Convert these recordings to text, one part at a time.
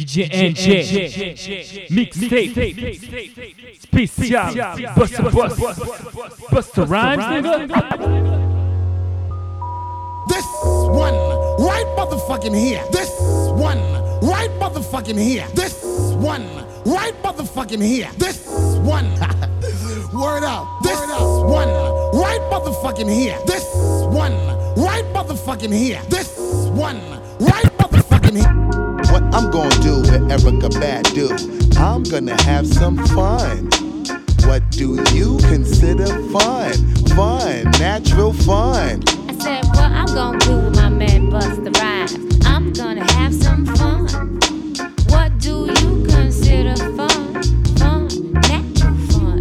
DJ NJ Mixtape Spécial Busta Bust Busta Rhymes nigga This one right motherfucking here. This one right motherfucking here. This one right motherfucking here. This one. Word up. This one right motherfucking here. This one right motherfucking here. This one right motherfucking. What I'm gonna do with Erykah Badu, I'm gonna have some fun. What do you consider fun? Fun, natural fun. I said, what I'm gonna do with my man Busta Rhymes? I'm gonna have some fun. What do you consider fun? Fun, natural fun.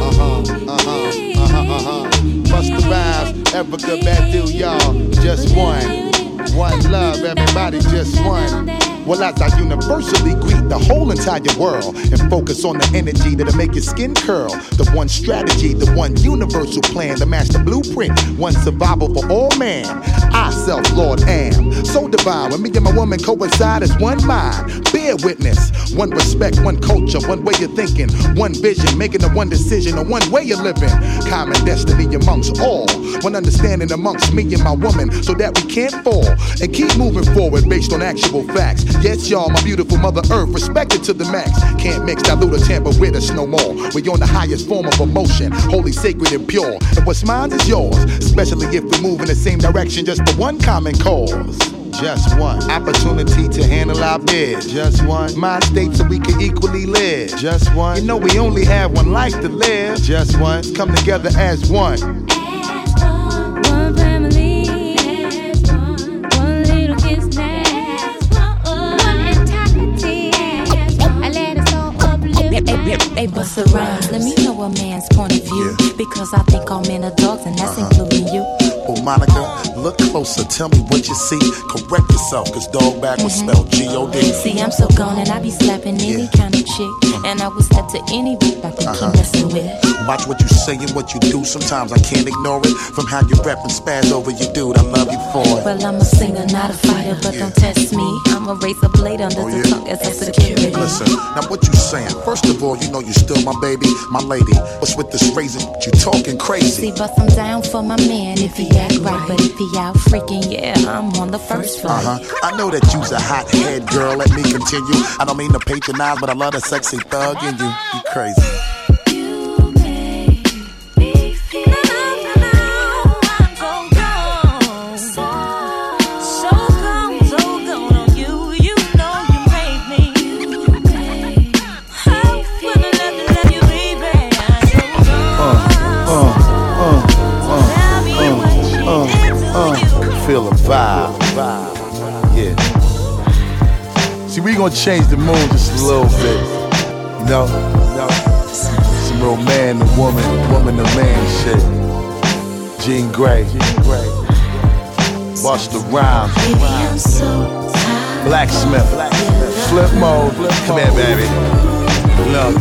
Uh huh, uh huh, uh huh, uh huh. Busta Rhymes, Erykah Badu, y'all, just one. One love, everybody, just one. Well, as I universally greet the whole entire world and focus on the energy that'll make your skin curl. The one strategy, the one universal plan, the master blueprint, one survival for all man. I, self Lord, am so divine. When me and my woman coincide as one mind, bear witness. One respect, one culture, one way of thinking, one vision, making the one decision, the one way of living. Common destiny amongst all, one understanding amongst me and my woman, so that we can't fall and keep moving forward based on actual facts. Yes, y'all, my beautiful mother earth, respected to the max. Can't mix, dilute, or tamper with us no more. We're on the highest form of emotion, holy, sacred, and pure. And what's mine is yours, especially if we move in the same direction just for one common cause. Just one opportunity to handle our biz. Just one mind state so we can equally live. Just one. You know we only have one life to live. Just one. Come together as one. As one, one family. Uplift. bust around. Let me know a man's point of view. Because I think all men are dogs, and that's uh-huh. including you. Oh, Monica, look closer. Tell me what you see. Correct yourself, cause dog back was spelled G O D. See, I'm so gone, and I be slapping any Yeah. kind of chick. And I will step to any beat I think Uh-huh. you messing with. Watch what you say and what you do. Sometimes I can't ignore it. From how you rap and spaz over you, dude. I love you for it. Well, I'm a singer, not a fighter, but don't test me. I'm a razor blade under Oh, the yeah? tongue as a security. Listen, now what you saying? First of all, you know you still my baby, my lady. What's with this raising? You talking crazy. See, bust I'm down for my man if he act right, but if he out freaking, yeah, I'm on the first floor. Uh-huh. I know that you's a hot head girl. Let me continue. I don't mean to patronize, but I love the sexy thug in you. You crazy. Vibe. Yeah. See, we gonna change the mood just a little bit. You know? Some real man to woman, woman to man shit. Jean Grae. Busta Rhymes. Baby, I'm so tired. Blacksmith. Flip mode. Come here, baby. Look,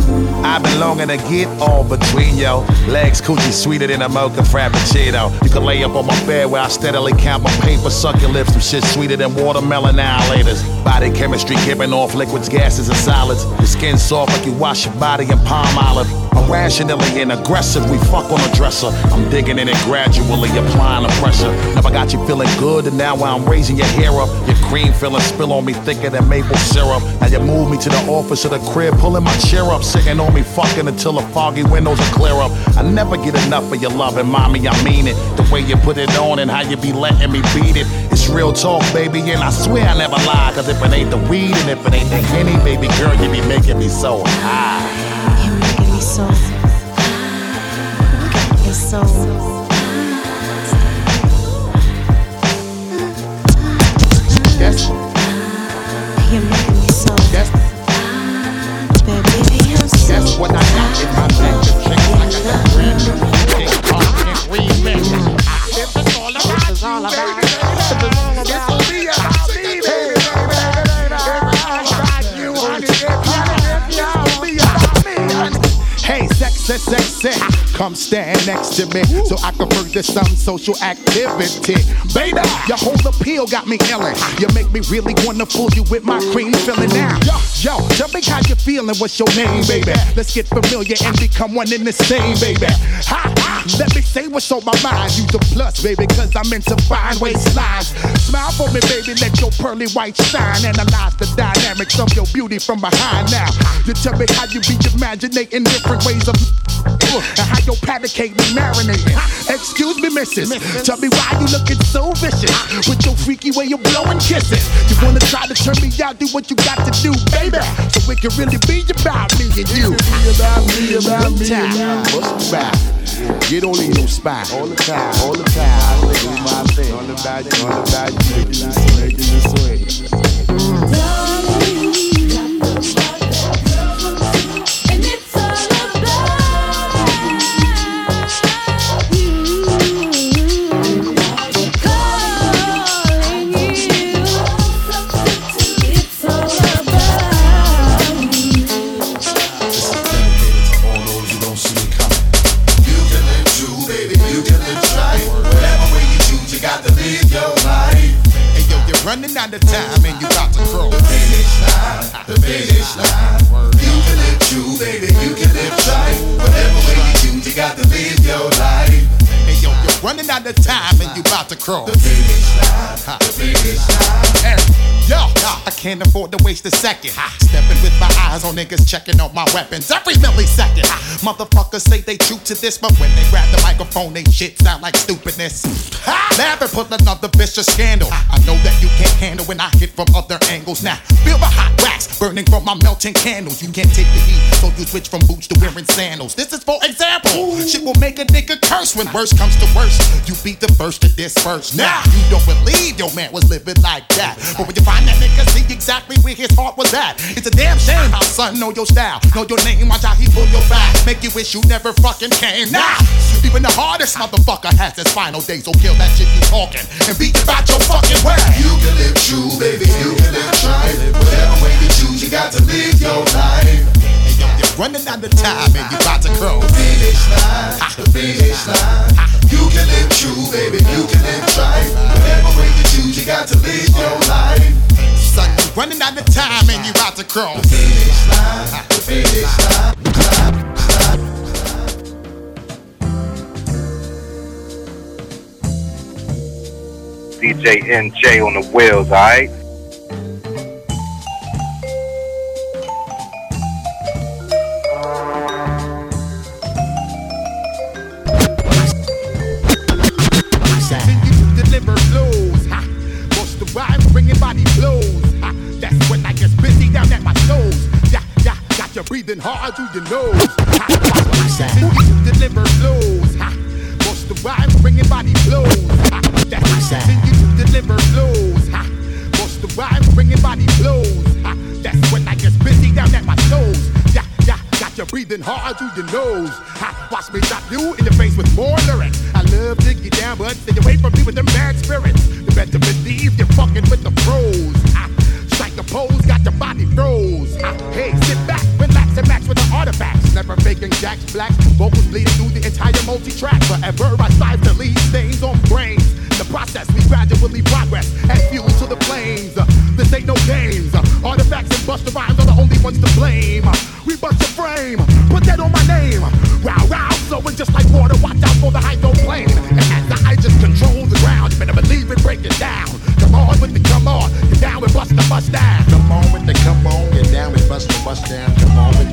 I've been longing to get all between yo. Legs coochie sweeter than a mocha frappuccino. You can lay up on my bed where I steadily count my paper, suck your lips, some shit sweeter than watermelon annihilators. Body chemistry giving off liquids, gases, and solids. Your skin soft like you wash your body in Palmolive. I'm rationally and aggressive, we fuck on a dresser. I'm digging in it gradually, applying the pressure. Never got you feeling good, and now I'm raising your hair up, your cream feeling spill on me thicker than maple syrup. Now you move me to the office of the crib, pulling my chair up, sitting on me, fucking until the foggy windows are clear up. I never get enough of your loving, mommy, I mean it. The way you put it on and how you be letting me beat it. It's real talk, baby, and I swear I never lie. Cause if it ain't the weed and if it ain't the henny, baby girl, you be making me so high. You're making me so. It's so. You're making me so. Baby, I'm so. that's what I got in my bag. Check it, I got that brand new King Kong remix. This is all about Hey, sex XXX. Come stand next to me so I can further some social activity. Baby, your whole appeal got me illin'. You make me really wanna fool you with my cream filling now. Yo, yo, tell me how you feeling. What's your name, baby? Let's get familiar and become one in the same, baby. Ha, ha. Let me say what's on my mind. You the plus, baby, cause I'm into fine waistlines. Smile for me, baby, let your pearly white shine. Analyze the dynamics of your beauty from behind now. You tell me how you be imaginating different ways of and how your panicate be marinating. Excuse me, missus. Tell me why you looking so vicious with your freaky way of blowing kisses. You wanna try to turn me out, do what you got to do, baby. So it can really be about me and you. Be about me, about me, Time. What's about? You don't need no spine. All the time, all the time. Do my thing. All about you, all about you. Making it swing, making it swing. Yo, you're running out of time and you about to cross. Finish line, the finish line. You can live true, baby. You can live right. Whatever way you choose, you got to live your life. Hey yo, you're running out of time and you about to cross. The finish line, the finish line. I can't afford to waste a second. Stepping with my eyes on niggas checking out my weapons every millisecond. Motherfuckers say they true to this, but when they grab the microphone, they shit sound like stupidness. Never put another vicious scandal. I know that you can't handle when I hit from other angles. Now, feel the hot wax burning from my melting candles. You can't take the heat, so you switch from boots to wearing sandals. This is for example. Shit will make a nigga curse when worse comes to worse. You be the first to disperse. Now, you don't believe your man was living like that. But when you find that nigga, see exactly where his heart was at. It's a damn shame how son know your style, know your name, watch how he pull your back. Make you wish you never fucking came. Now, even the hardest motherfucker has his final days, so kill that shit you talking and be about your fucking way. You can live true, baby. You can live right. Whatever way you choose, you got to live your life. And yo, you're running out of time and you about to cross. Finish line, the finish line. You can live true, baby. You can live right. Whatever way you choose, you got to live your life. Son, you running out of time and you about to cross. Finish line, the finish line. DJ NJ on the wheels, alright? Continue to deliver flows. Ha. Bust the rhyme, bringing body blows. Ha. That's when I get busy down at my toes. Yeah, yeah, got you breathing hard through your nose. Ha. Continue to deliver flows. Ha. Bust the rhyme, bringing body blows. Ha. That's continue to deliver flows. Ha. Bust the rhyme, bringing body blows. Ha. That's when I get busy down at my toes. Yeah, got you breathing hard through your nose. Ha. Watch me drop you in the face with more lyrics. I love to get down, but stay away from me with them bad spirits. You better believe you're fucking with the pros. Ha. Strike a pose, got your body froze. Ha. Hey, sit back, relax, and match with the artifacts. Never faking jacks, blacks, vocals bleeding through the entire multi-track. Forever I strive to leave stains on brains. The process, we gradually progress and fuel to the flames. Uh, this ain't no games. Uh, artifacts and Busta Rhymes are the only ones to blame. Bust your frame, put that on my name. Wow, wow, flowing just like water. Watch out for the hydroplane. And as the I just control the ground, you better believe it, break it down. Come on with the come on, get down with bust the bust down. Come on with the come on, get down with bust the bust down. Come on with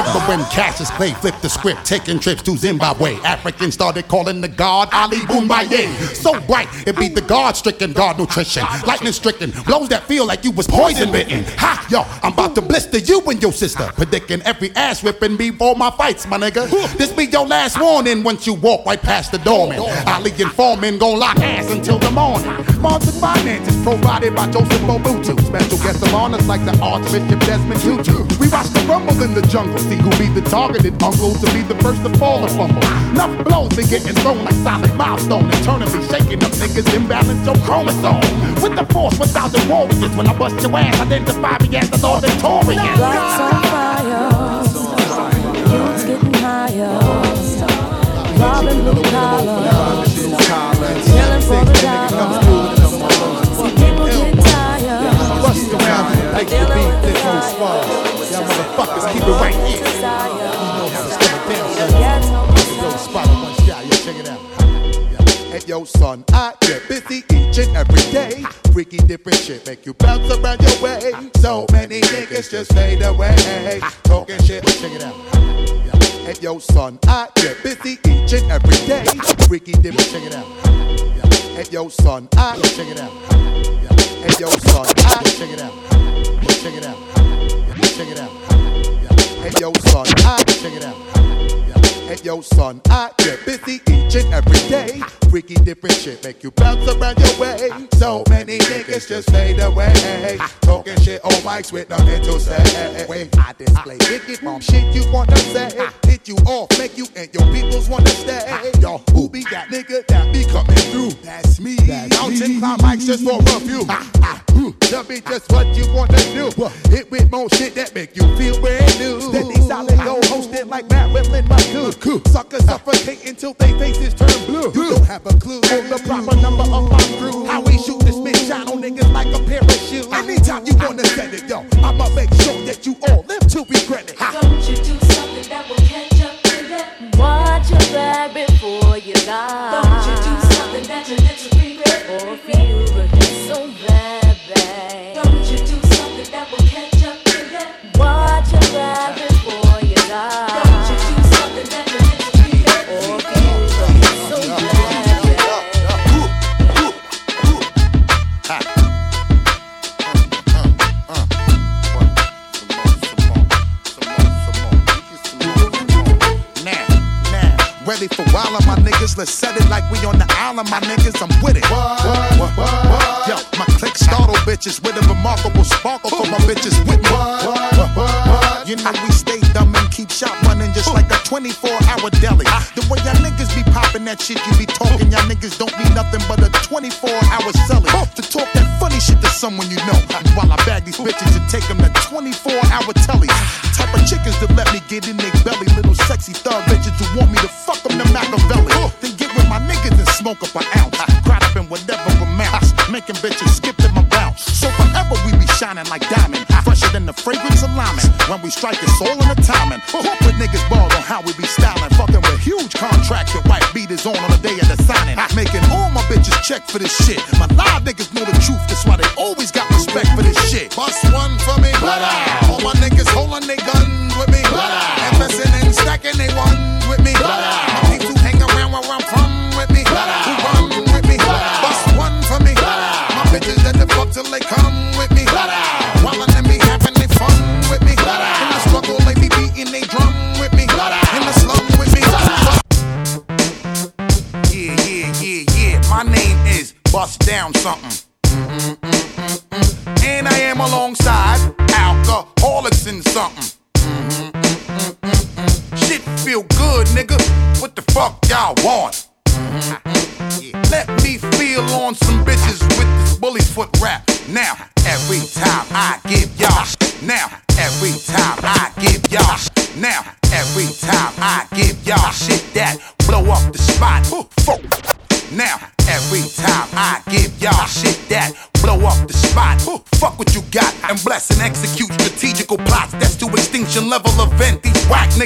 remember when Cassius Clay flipped the script, taking trips to Zimbabwe. Africans started calling the god Ali Bomaye. So bright, it beat the god stricken god nutrition. Lightning stricken, blows that feel like you was poison bitten. Ha, yo, I'm about to blister you and your sister. Predicting every ass whipping before my fights, my nigga. This be your last warning once you walk right past the doorman. Ali and Foreman gon' lock ass until the morning. Martin finances provided by Joseph Mobutu. Special guests of honors like the Archbishop Desmond Tutu. We watch the rumble in the jungle, see who be the targeted uncle to be the first to fall or fumble. Enough blows be getting thrown like solid milestone, eternally shaking up niggas imbalance your chromosome. With the force, with thousand warriors, when I bust your ass, identify me as the Lord Victorious. Lights on fire, youths getting higher, robbing blue collar, killing for the dollar. See people get tired, Bust around like the beat, with the this old squad. Y'all motherfuckers keep it right here. desire. Step it down, son. Spot one check it out. Hey yo, son, I get busy each and every day. Freaky different shit make you bounce around your way. So many niggas just fade away. Talking shit, check it out. Hey yo, son, I get busy each and every day. Freaky different, check it out. Hey yo, son, I check it out. Hey yo, son, I check it out. Check it out. Check it out. Hey yo, son, I check it out. Yeah. Hey yo, son, I get busy each and every day. Freaky different shit make you bounce around your way. So many niggas just fade away. Talking shit on mics with nothing to say. When I display wicked mom shit you wanna say. Hit you off, make you and your peoples wanna stay. Yo, who be that nigga that be coming through? That's me. Mountain climb mics just for a few. Ha, ha, hmm. Tell me just what you wanna do. Hit with more shit that make you feel brand new. Steady solid gold hosted like Marilyn Monroe. Suckers suffocate until they faces turn blue. You don't have a clue on the proper number of my crew. How we shoot this bitch shine on niggas like a pair of shoes. Anytime you wanna set it, yo, I'ma make sure that you all live to regret it. Ha. Don't you do something that will catch up to that? Watch your back before you die. Don't you do something that you little regret? Or feel ready for wildin', my niggas. Let's set it like we on the island, my niggas. I'm with it. What, what, what, Yo, my click startle bitches with a remarkable sparkle for my bitches with me. You know we stay dumb and keep shot running just like a 24 hour deli. The way y'all niggas be popping that shit, you be talking. Y'all niggas don't be nothing but a 24 hour selling. To talk that funny shit to someone you know. While I bag these bitches and take them to 24 hour tellies. Type of chickens that let me get in their belly. Little sexy thug bitches who want smoke up an ounce. Cried up in whatever amounts. Making bitches skip to my bounce. So forever we be shining like diamond. Fresher than the fragrance of liming. When we strike, it's all in the timing. Corporate niggas ball on how we be styling. Fucking with huge contracts with white beat is on on the day of the signing. Making all my bitches check for this shit. My live niggas know the truth. That's why they always got respect for this shit. Bust one for me. But my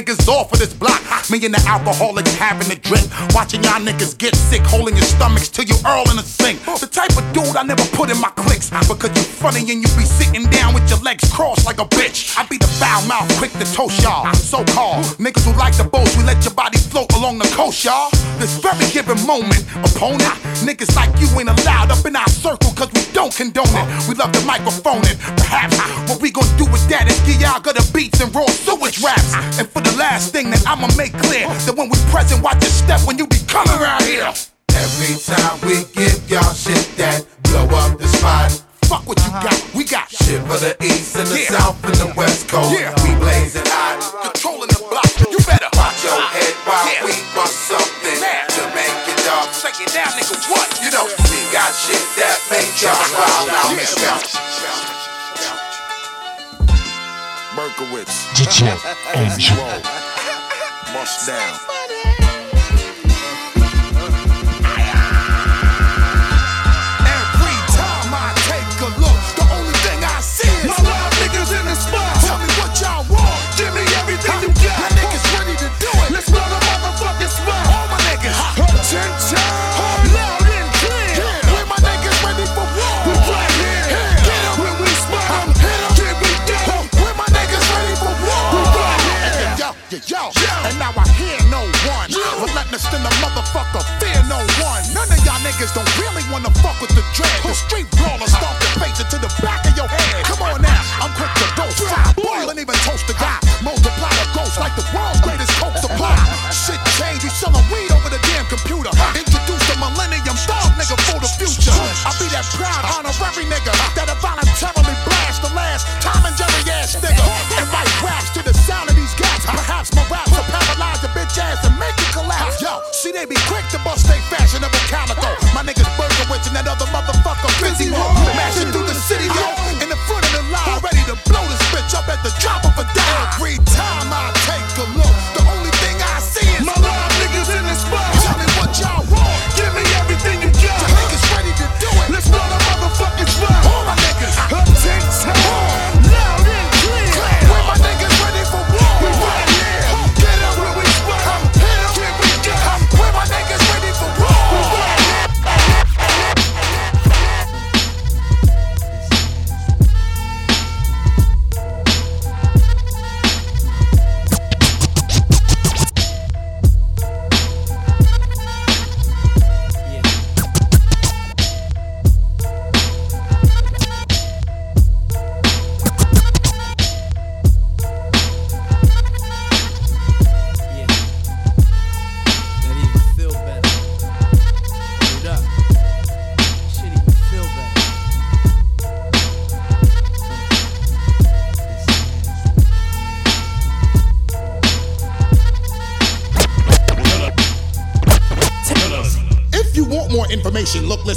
niggas off of this block. Me and the Alkaholiks having a drink. Watching y'all niggas get sick, holding your stomachs till you earl in the sink. The type of dude I never put in my clicks. Because you funny and you be sitting down with your legs crossed like a bitch. I be the foul mouth, quick to toast y'all. So called niggas who like the boats, we let your body float along the coast, y'all. This very given moment, opponent, niggas like you ain't allowed up in our circle cause we don't condone it. We love the microphone it. Perhaps what we gonna do with that is give y'all good beats and raw sewage raps. And for the last thing that I'ma make clear, that when we present, watch your step when you be coming around here. Every time we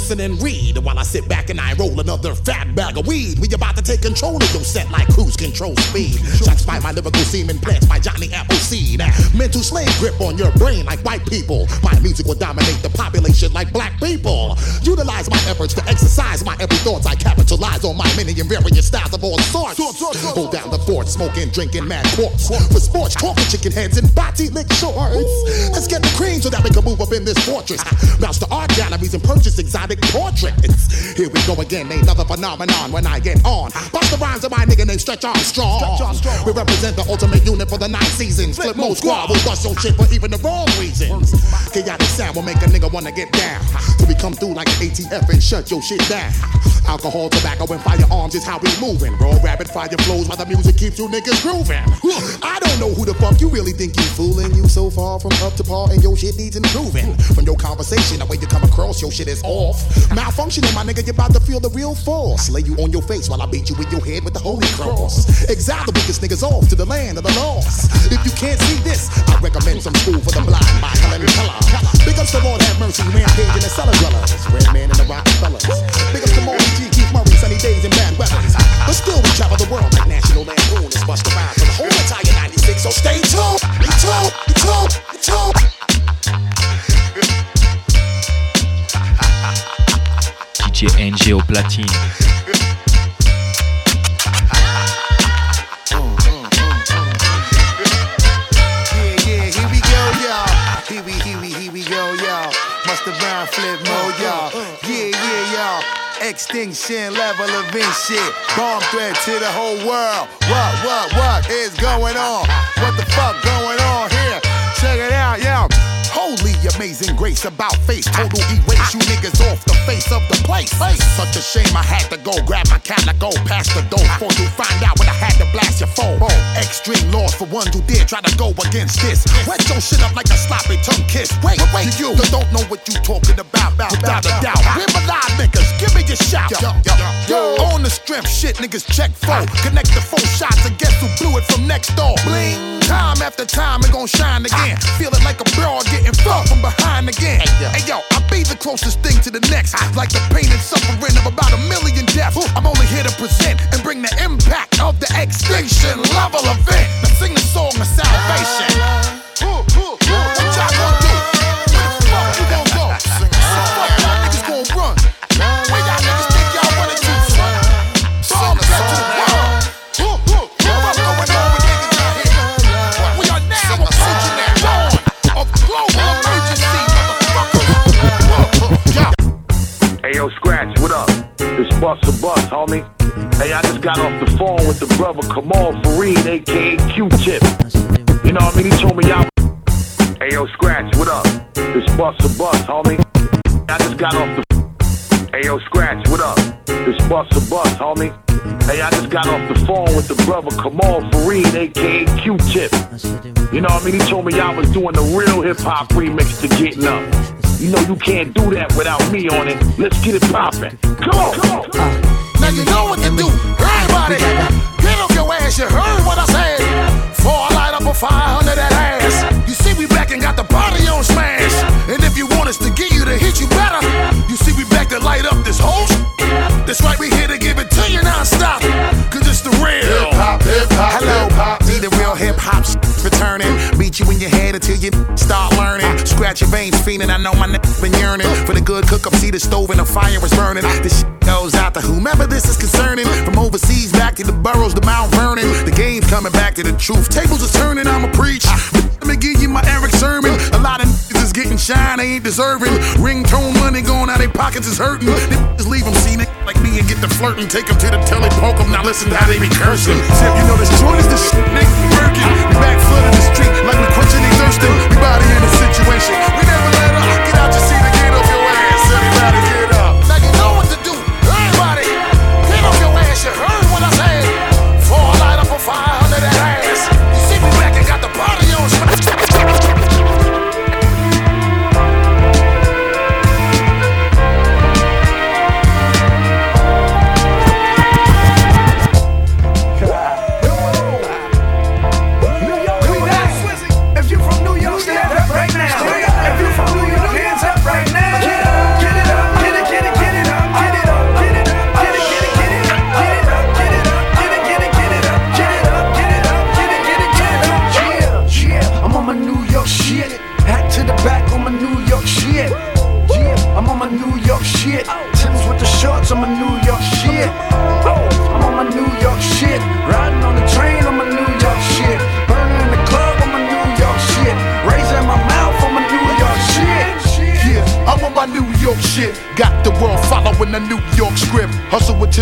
listen, and read while I sit back and I roll another fat bag of weed. We about to take control of your set like cruise control speed. Shots by my lyrical semen plants by Johnny Appleseed. Mental slave grip on your brain like white people. My music will dominate the population like black people. Utilize my efforts to exercise my every thoughts. I capitalize on my many and various styles of all sorts. Hold down the fort, smoking, drinking mad quarts. For sports, talking chicken heads and body lick shorts. Let's get the cream so that we can move up in this fortress. Bounce to art galleries and purchase exotic portraits. Here we go again, another phenomenon when I get on. Bust the rhymes of my nigga named Stretch Armstrong. We represent the ultimate unit for the nine seasons. Flip mode squad will bust your shit for even the wrong reasons. Chaotic sound will make a nigga wanna get down. So we come through like ATF and shut your shit down. Alcohol, tobacco, and firearms is how we moving. Raw rapid fire flows while the music keeps you niggas grooving. I don't know who the fuck you really think you fooling. You so far from up to par and your shit needs improving. From your conversation, the way you come across, your shit is off. Malfunctioning, my nigga, you about to feel the real force. Lay you on your face while I beat you with your head with the holy cross. Exile the weakest niggas off to the land of the lost. If you can't see this, I recommend some school for the blind by Helen Keller. Big ups to Lord have mercy, rampage in the cellar dwellers. And the Rockefellers. Big ups to Marty G, Keith Murray, sunny days and bad weather. But still, we travel the world like National Lampoon. It's bust around for the whole entire 96, so stay tuned. Be tuned, be tuned, be tuned. DJ NG au platine. Have brown flip mode, y'all. Uh, uh, uh. Yeah, yeah, y'all. Extinction level event shit. Bomb threat to the whole world. What, what, what is going on? What the fuck going on here? Check it out, yo. Holy amazing grace about face. Total erase you niggas off the face of the place. Such a shame I had to go grab my cat go past the door before you find out when I had to blast your phone. Extreme laws for ones who dare try to go against this. Wet your shit up like a sloppy tongue kiss. Wait, wait, you don't know what you talking about. Without a doubt. Live alive, niggas. Give me your shout. On the strength, shit, niggas check four. Connect the four shots and guess who blew it from next door. Bling. Time after time, it gon' shine again. Feel it like a broad getting fucked from behind again. Hey yo, I be the closest thing to the next. Like the pain and suffering of about a million deaths. I'm only here to present and bring the impact of the extinction level event. Now sing the song of salvation. What y'all gonna do? This bus a bus, homie. Hey, I just got off the phone with the brother Kamaal Fareed, aka Q-Tip. You know what I mean? He told me y'all. Hey yo, Scratch, what up? This bus a bus, homie. I just got off the. Hey yo, Scratch, what up? This bus a bus, homie. Hey, I just got off the phone with the brother Kamaal Fareed, aka Q-Tip. You know what I mean? He told me y'all was doing the real hip hop remix to Getting Up. You know you can't do that without me on it. Let's get it poppin'. Come on, come on. Now you know you start learning. Scratch your veins, fiending. I know my neck been yearning for the good cook up. See the stove and the fire is burning. This shit goes out to whomever this is concerning. From overseas back to the boroughs, the Mount Vernon. The game's coming back to the truth. Tables are turning. I'ma preach. Let me give you my Erick Sermon. A lot of niggas is getting shine, they ain't deserving. Ringtone money going out their pockets is hurting. Just leave them see niggas like me and get the flirting. Take them to the telly, poke them. Now listen to how they be cursing. Tip, you know this joint is the shit, nigga. We back foot thirsting. We body in a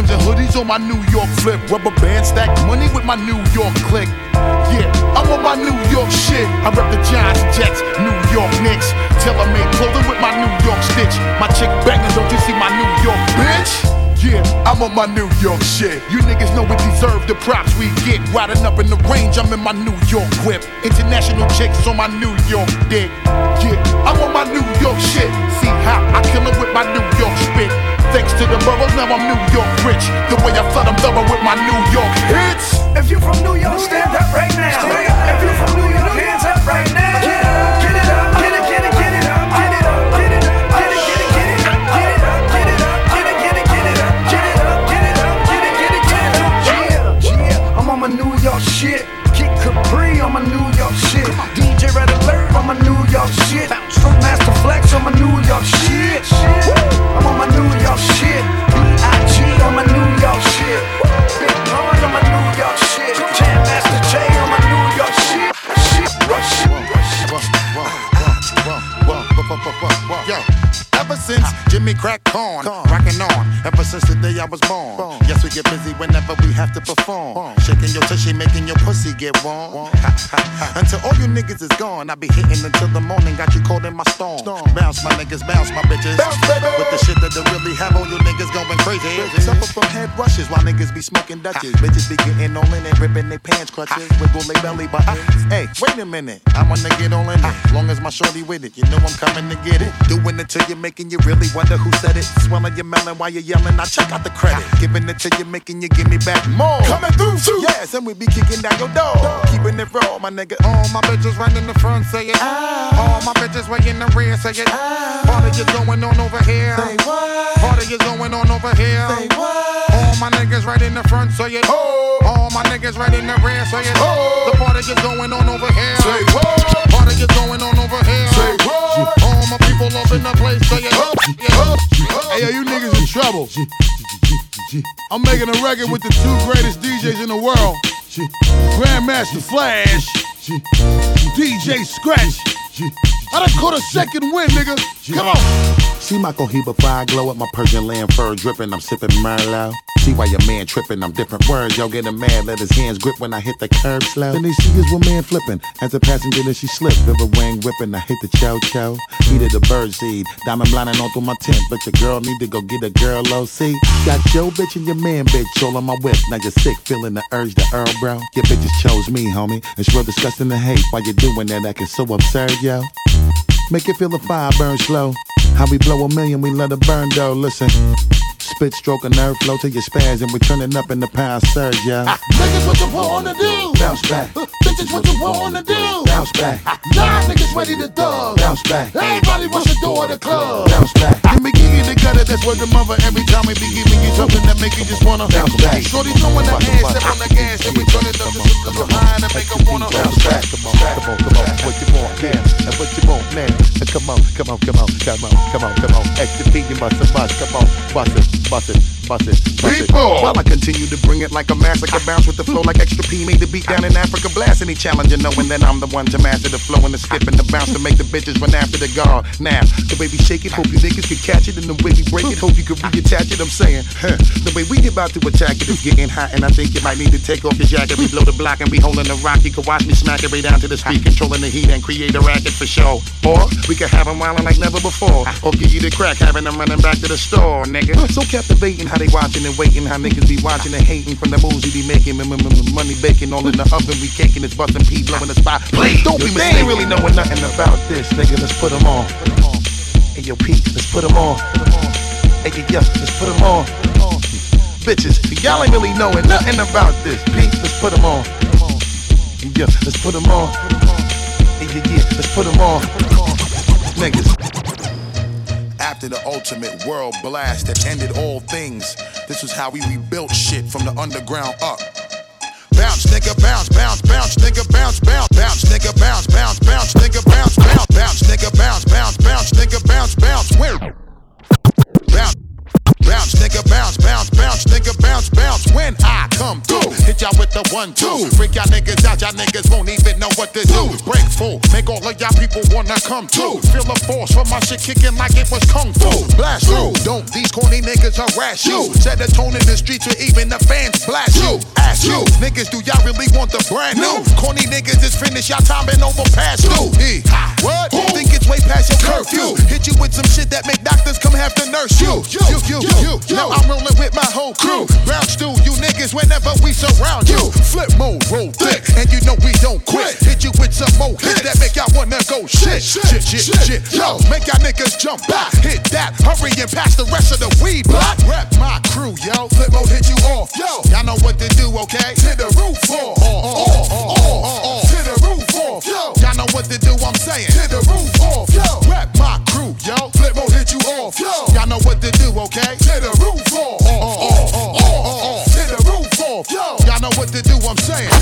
And hoodies on my New York flip. Rubber band stack money with my New York click. Yeah, I'm on my New York shit. I rep the Giants, Jets, New York Knicks. Tell I made clothing with my New York stitch. My chick banging, don't you see my New York bitch? Yeah, I'm on my New York shit. You niggas know we deserve the props we get. Riding up in the range, I'm in my New York whip. International chicks on my New York dick. Yeah, I'm on my New York shit. See how I kill 'em with my New York spit. Thanks to the boroughs, now I'm New York rich. The way I flood 'em thorough with my New York hits. If you from New York, stand up right now. If you from New York, hands up right now. Get up, get it up, get it, get it, get it up, get it up, get it up, get it, get it, get it up, get it up, get it up, get it, get it, get it up, get it up, get it up, get it, get it, get it up. Yeah, yeah, I'm on my New York shit. Kid Capri on my New York shit. DJ Red Alert on my New York shit. Master Flex on my New York shit. I'm Since corn, rockin' on, ever since the day I was born. Yes, we get busy whenever we have to perform. Shaking your tushy, making your pussy get warm. Until all you niggas is gone, I be hitting until the morning. Got you caught in my storm. Bounce, my niggas, bounce, my bitches. With the shit that they really have all you niggas going crazy. Suffer from head rushes while niggas be smoking Dutches. Bitches be getting all in it, ripping their pants crutches, wiggle their belly buttons. Hey, wait a minute, I wanna get all in it. Long as my shorty with it, you know I'm coming to get it. Doing it till you're making you really wonder who said it. Swelling your melon while you're yelling, I check out the credit. Giving it till you're making you give me back more. Coming through too. Yes, and we be kicking down your door. Keeping it raw, my nigga. All my bitches right in the front, say it. Ah. All my bitches way in the rear, say it. Ah. Party is going on over here. Say what? Party is going on over here. Say what? All my niggas right in the front, say it. All my niggas right in the rear, say it. The party is going on over here. Say what? Party is going on over here. Say what? All my people up in the place. Hey, yo, you niggas in trouble. I'm making a record with the two greatest DJs in the world. Grandmaster Flash, DJ Scratch. I done caught a second win, nigga. Come on. See my Cohiba fire glow up my Persian land fur dripping. I'm sipping Merlot. See why your man tripping. I'm different words. Yo, getting mad. Let his hands grip when I hit the curb slow. Then they see his woman flipping. As a passenger, then she slipped. River wing whipping. I hit the chow chow. Heated the bird seed. Diamond blinding all through my tent. But your girl need to go get a girl oh, OC. Got your bitch and your man bitch all on my whip. Now you're sick, feeling the urge to Earl, bro. Your bitches chose me, homie. It's real disgusting to hate. Why you doing that? Acting so absurd, yo. Make it feel the fire burn slow. How we blow a million, we let it burn though. Listen. Spit, stroke, a nerve flow to your spaz, and we're turning up in the pound surge, yeah. Ah, niggas, what you wanna do? Bounce back. Uh, Bitches, what you wanna do? Bounce back. Nah, niggas ready to dub. Bounce back. Everybody wants to door the club. Bounce back. Give me gigi the gutter, that's where the mother every time we be giving you something that make you just wanna Bounce back. Shorty throwing the hand, step on the gas, and we turn it up a little high and make her wanna Bounce back. Come on, come on, come on. What you want, yeah. And what you want, man. Uh, Come on, come on, come on, come on, come on, come on. Extra P, you must. Come on, bust it, bust it, bust it, it. People. While I continue to bring it like a massacre, bounce with the flow like extra P. Made the beat down in Africa, blast any challenger, knowing that I'm the one to master the flow and the skip and the bounce to make the bitches run after the guard. Now, the way we shake it, hope you niggas can catch it, and the way we break it, hope you can reattach it. I'm saying, huh, the way we about to attack it is getting hot, and I think you might need to take off your jacket. We blow the block and be holding the rock. You can watch me smack it right down to the street, controlling the heat and create a racket for show. Or we could have them wildin' like never before, or give you the crack, having them running back to the store, nigga. So captivating how they watching and waiting, how niggas be watching and hating from the moves we be making, m- m- money baking all in the oven, we caking, it's busting P, blowing the spot. Please don't be mistaken. They ain't really knowing nothing about this, nigga. Let's put them on. Hey yo, P, let's put them on. Hey yo, yes, let's put them on. Bitches, y'all ain't really knowing nothing about this. P, let's put them on. Yeah, let's put them on. Yeah, yeah, let's put them on. Niggas. After the ultimate world blast that ended all things, this was how we rebuilt shit from the underground up. Bounce, nigga, bounce, bounce, bounce, nigga, bounce, bounce, bounce, nigga, bounce, bounce, bounce, nigga, bounce, bounce, bounce, nigga, bounce, bounce, bounce, nigga, bounce, bounce, where? Bounce. Bounce, nigga, bounce, bounce, bounce, nigga, bounce, bounce. When I come hit y'all with the one, two. Freak y'all niggas out, y'all niggas won't even know what to do. Break full, make all of y'all people wanna come through. Feel the force from my shit kicking like it was kung fu. Blast through, don't these corny niggas harass you. Set the tone in the streets where even the fans blast you. Ask you, niggas, do y'all really want the brand new? Corny niggas is finished, y'all time been over past due. E. What? Think it's way past your curfew. Hit you with some shit that make doctors come have to nurse you. You, you, you, you. Now I'm rolling with my whole crew. Round stew, you niggas, whenever we surround you. Flip mode, roll thick, and you know we don't quit. Hit you with some more hits that make y'all wanna go shit, shit, shit, shit. Yo, make y'all niggas jump back. Hit that, hurry and pass the rest of the weed block. Rep my crew, yo. Flip mode hit you off, yo. Y'all know what to do, okay? To the roof off, off, off, off. To the roof off, yo. Y'all know what to do, I'm saying. To the roof off, yo. Rep my crew, yo. Flip mode hit you off, yo. Y'all know what to do, okay? To the roof off, know what to do, I'm saying.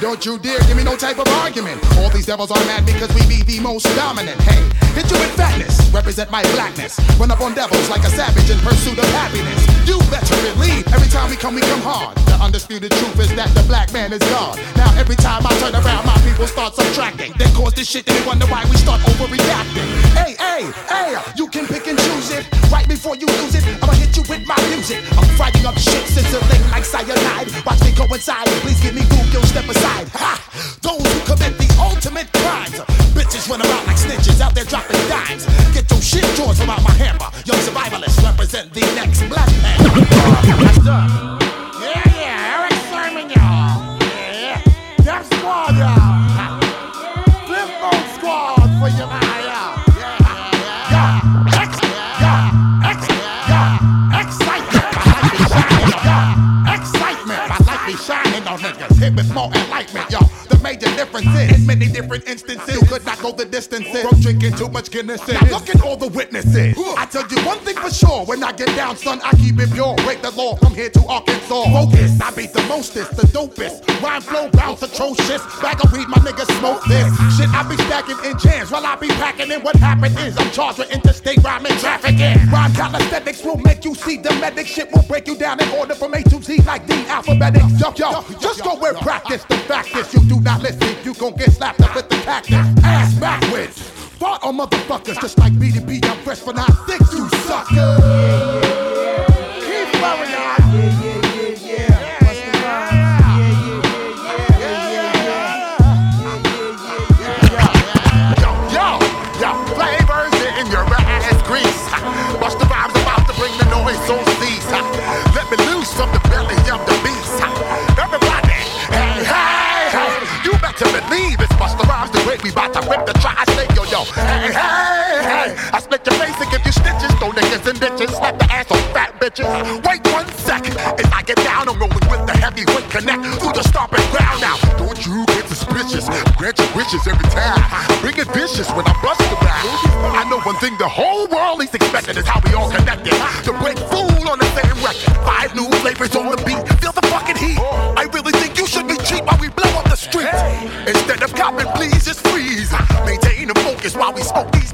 Don't you dare give me no type of argument. All these devils are mad because we be the most dominant. Hey, hit you with fatness, represent my blackness. Run up on devils like a savage in pursuit of happiness. You better believe every time we come, we come hard. The undisputed truth is that the black man is God. Now every time I turn around, my people start subtracting. They cause this shit they wonder why we start overreacting. Hey, hey, hey, you can pick and choose it. Right before you lose it, I'ma hit you with my music. I'm fighting up shit, sizzling like cyanide. Watch me coincide, please give me Google, step aside. Ha! Those who commit the ultimate crimes. Bitches run around like snitches out there dropping dimes. Get your shit drawers from out my hammer. Young survivalists represent the next black man. Distances from drinking too much Guinness. Look at all the witnesses. I tell you one thing for sure, when I get down, son, I keep it pure. Break the law from here to Arkansas. Focus, I beat the mostest, the dopest. Rhyme flow bounce atrocious. Bag of weed, my niggas smoke this. Shit, I be stacking in jams while I be packing in. What happened is I'm charged with interstate rhyming trafficking. Rhyme calisthenics will make you see the medic. Shit will break you down in order from A to Z like the alphabetic. Yo, yo, just go with practice. The fact is, you do not listen, you gon' get slapped up with the cactus. Ass backwards. Fought on motherfuckers just like BDP. I'm fresh for nine six, you sucker. Keep flowing on. Hey, hey, hey, I split your face and give you stitches. Throw niggas in ditches, slap the ass on fat bitches. Wait one second, If I get down, I'm rolling with the heavyweight connect through the stomping ground now. Don't you get suspicious? Grant your wishes every time. Bring it vicious when I bust the back. I know one thing the whole world is expecting is how we all connected. To break fool on the same record. Five new flavors on the beat. Feel the fucking heat. I really think you should be cheap while we blow up the streets. Instead of copping, please just we smoke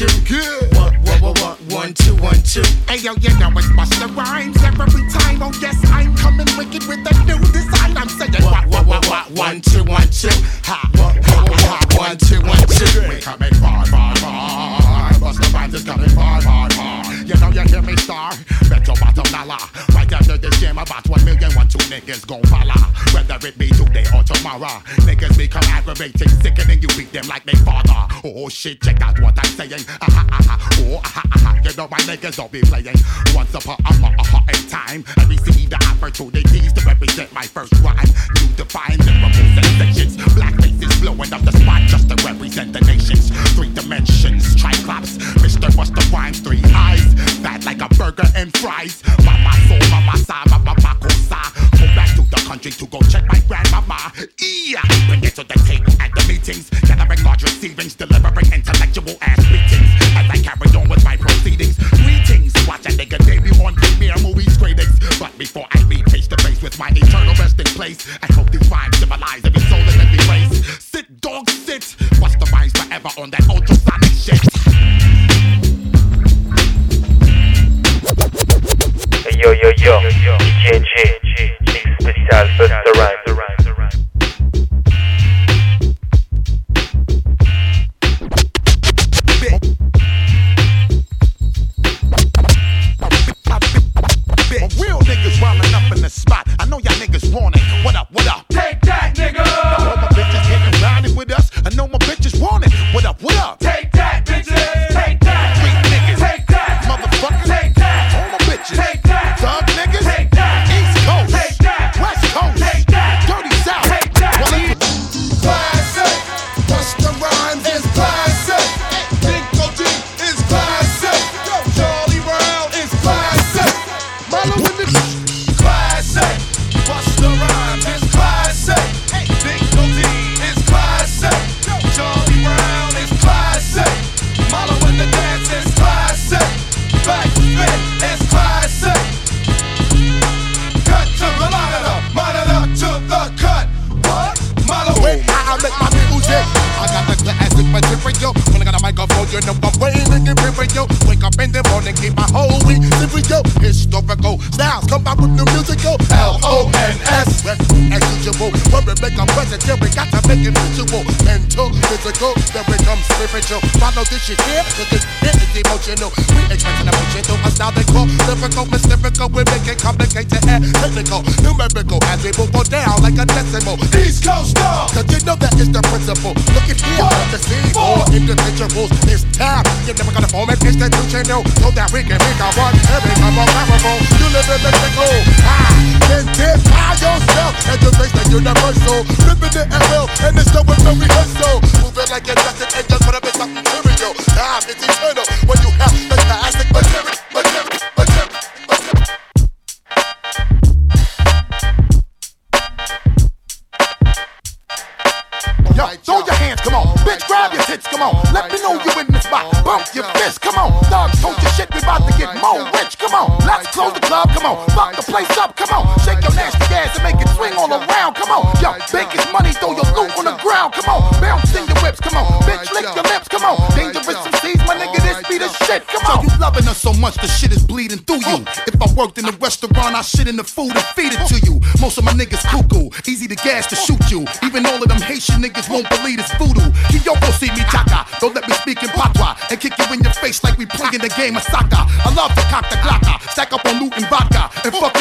two, two. One, one, one, one, one, two, one, two. Hey yo, you know shit, check out what I'm saying. Ah, ah, ah, ah. Oh, ah, ah, ah. You know my niggas don't be playing. Once upon a, a, a, a time, I received the opportunities to represent my first rhyme. You define lyrical sensations. Black faces blowing up the spot just to represent the nations. Three dimensions, triclops. Mr. Busta Rhymes, three eyes. Fat like a burger and fries. Mama soul, mama sa, mama makosa. Go back to the country to go check my grandmama. Yeah, bring it to the table the meetings. Gathering large receivings, delivering intellectual ass meetings. As I carry on with my proceedings. Greetings, watch a nigga debut on premiere movies critics. But before I meet face to face with my eternal resting place, I hope these rhymes civilize every soul in every race. Sit, dog, sit. What's the rhymes forever on that ultrasonic shit? Hey, yo, yo, yo, DJ J, mix spécial Busta all around, come on. Yo, big as money, throw your loot on the ground, come on. Bounce in your whips, come on. Bitch, lick your lips, come on. Dangerous seeds, my nigga, this be the shit, come on. So you loving us so much, the shit is bleeding through you. If I worked in a restaurant, I shit in the food and feed it to you. Most of my niggas cuckoo, easy to gas to shoot you. Even all of them Haitian niggas won't believe it's voodoo. Kiyoko see me chaka, don't let me speak in patois and kick you in your face like we playing the game of soccer. I love to cock the glocka, uh, stack up on loot and vodka, and fuck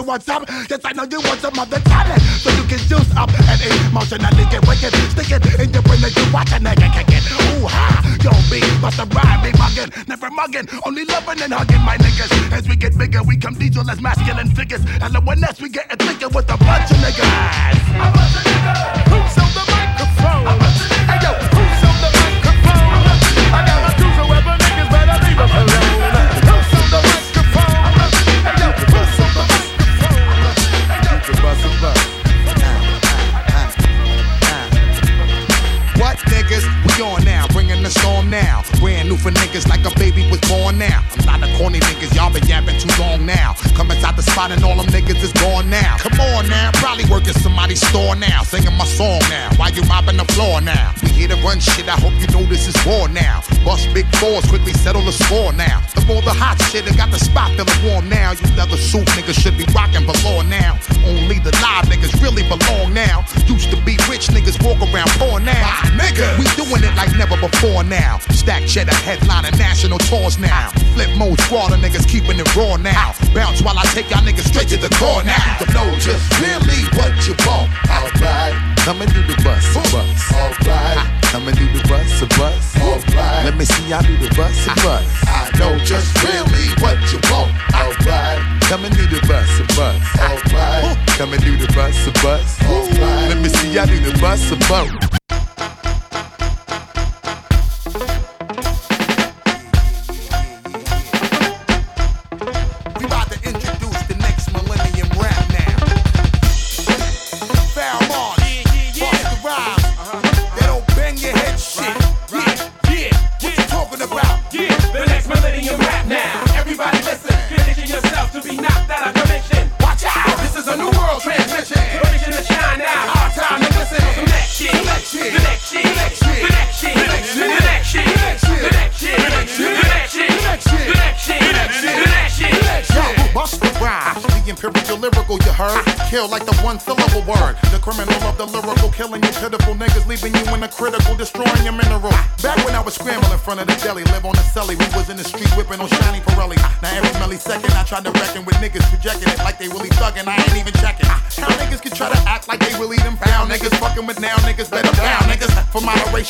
You want what's up. Yes, I know you want some other talent. So you can juice up and emotionally get wicked. Stick it in your brain that you watch a nigga kick it. Ooh ha, yo, be bust a rhyme, be mugging, never mugging, only loving and hugging my niggas. As we get bigger, we come diesel as masculine figures. And the one we get thicker with a bunch of niggas. A bunch of niggas. Who's on the microphone? A bunch of niggas. Hey yo, now. New for niggas like a baby was born now. I'm not a corny niggas, y'all been yapping too long now. Come inside the spot and all them niggas is gone now. Come on now, probably working somebody's store now. Singing my song now, why you mopping the floor now. We here to run shit, I hope you know this is war now. Bust big fours, quickly settle the score now. The more the hot shit, I got the spot feeling warm now. You leather suit niggas should be rocking below now. Only the live niggas really belong now. Used to be rich niggas walk around poor now. Nigga, we doing it like never before now. Stack cheddar headlining national tours now. Flipmode squad niggas keeping it raw now. Bounce while I take y'all niggas straight to the core now. To know just really what you want. Alright, come and do the bus, a bus. Alright, come and do the bus, a bus. Alright, let me see y'all do the bus, a bus. I know just really what you want. Alright, come and do the bus, a bus. Alright, come and do the bus, a bus. Alright, let me see y'all do the bus, a bus.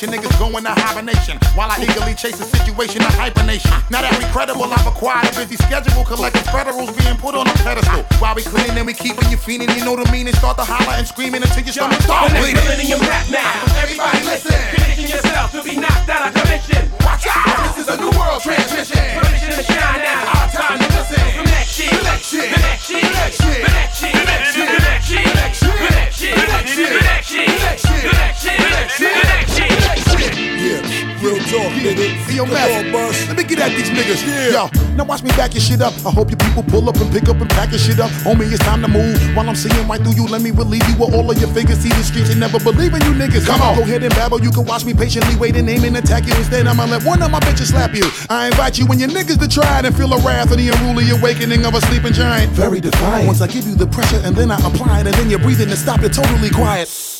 For niggas going to hibernation while I eagerly chase a situation of hypernation. Now that we credible, I've acquired a busy schedule, collecting federals being put on a pedestal. While we cleaning and we keeping you fiending, you know the meaning. Start to holler and screaming until stomach start the next bleeding. millennium rap now. Everybody listen. Condition yourself to be knocked out of commission. Watch out, this is a new world transmission. Permission to shine nigga. Hey, yo, Matt, let me get at these niggas. Yeah. Yo, now watch me back your shit up. I hope your people pull up and pick up and pack your shit up. Homie, it's time to move. While I'm seeing right through you, let me relieve you with all of your figures. See the streets and never believe in you niggas. Come on, go ahead and babble. You can watch me patiently wait and aim and attack you. Instead, I'ma let one of my bitches slap you. I invite you and your niggas to try it and feel the wrath of the unruly awakening of a sleeping giant. Very defiant. Once I give you the pressure and then I apply it, and then you're breathing to stop it totally quiet.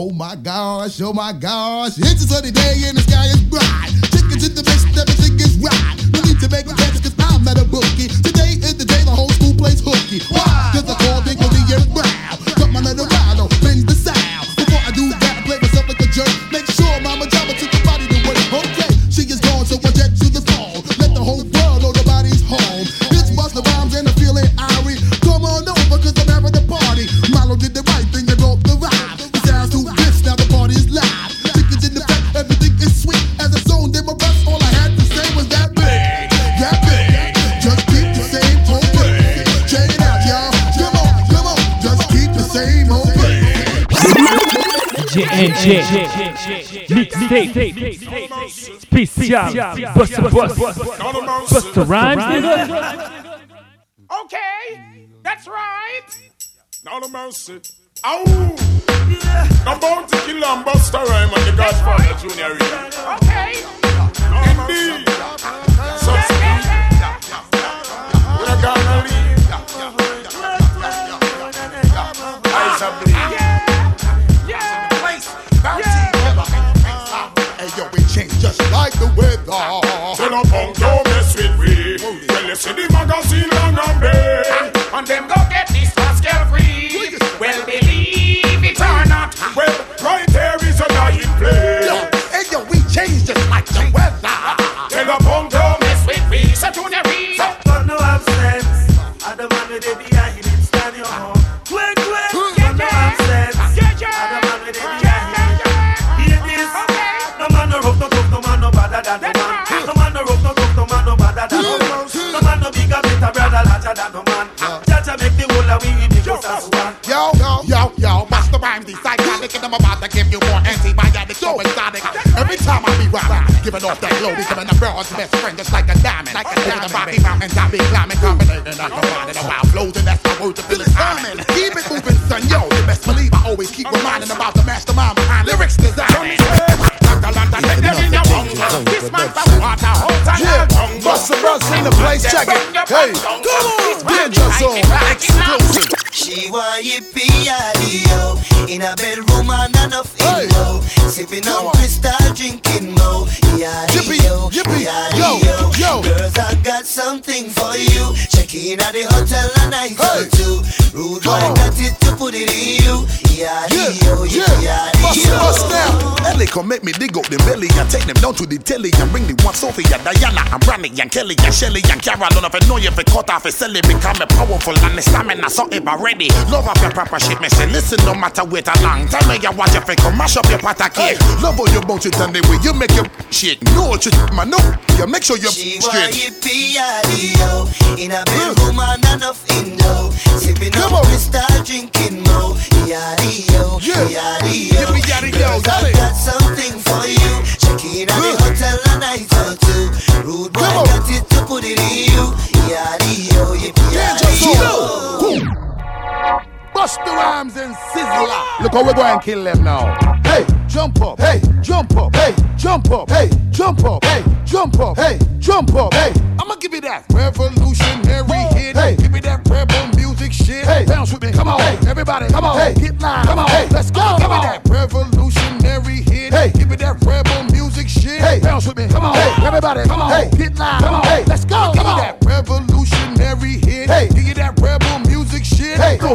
Oh my gosh, oh my gosh. It's a sunny day and the sky is bright. Chickens in the mist, everything is right. No need to make plans cause I'm not a bookie. Today is the day the whole school plays hooky. Why? Cause I call DJ NJ Mixtape Spécial Busta Bust Busta Rhymes nigga Okay, that's That's right. Now the mercy. Ow! I'm bound to kill and Busta Rhyme and the Godfather Junior here. Okay. Indeed. So speed. We're gonna leave. Eyes are bleed. The weather. Tell a punk don't mess with me. Well, you see the magazine long and big. And them go get this Pascal free. Well, believe I'm about to give you more antibiotics, so exotic. Every time I be rhyming, giving off that glow, becoming a broad's best friend, just like a diamond. Like a diamond. the Rocky Mountains, I be climbing, combinating, I combine the wild flows, and that's my word to feel it timing. Keep it moving, son, yo, you best believe I always keep reminding about the mastermind behind lyrics design. Yeah, Busta Bros in the place, check it. Hey, come on, Ninja Zone, exclusive. She want yippee yo In a bedroom and enough inno Sipping on Cristal, drinking mo yo, yaddy yo, yo. Girls, I got something for you. Check in at the hotel a night or two Rude boy got it to put it in you. Yaddy yo, yaddy Bust, yo bust now. Ellie come make me dig up the belly and take them down to the telly and bring the one Sophia, Diana, and Brandy and Kelly and Shelly and Carol. Of it know you fi cut off a silly become a powerful and the stamina something already. Love up your proper shit, me say listen no matter wait a long time. Me you watch your fi come mash up your pot cake. Love how your bounce it and the way you make your shit. No shit, man, no. You make sure you're She straight. yippee yaddy yo In a bedroom and enough inno Sipping Come on on. Cristal, drinking mo Yaddy yo, yaddy yo Yippee yaddy yo, Girls, I got something for you Check in at the hotel a night or two Rude boy Come on. got it to put it in you Yaddy yo, yippee yaddy yo Busta Rhymes and Sizzla. Look how we're going to kill them now. Hey, jump up. Hey, jump up. Hey, jump up. Hey, jump up. Hey, jump up. Hey, jump up. Hey, I'ma give you that revolutionary hit. Hey, give me that rebel shit. Hey, bounce with me. Come on. Hey, everybody. Come on. Hey, get live. Come on. Hey, let's go. Give me that revolutionary hit. Hey, give me that rebel music shit. Hey, bounce with me. Come on. Hey, everybody. Come on. Hey, get live. Come on. Hey, let's go. Give me that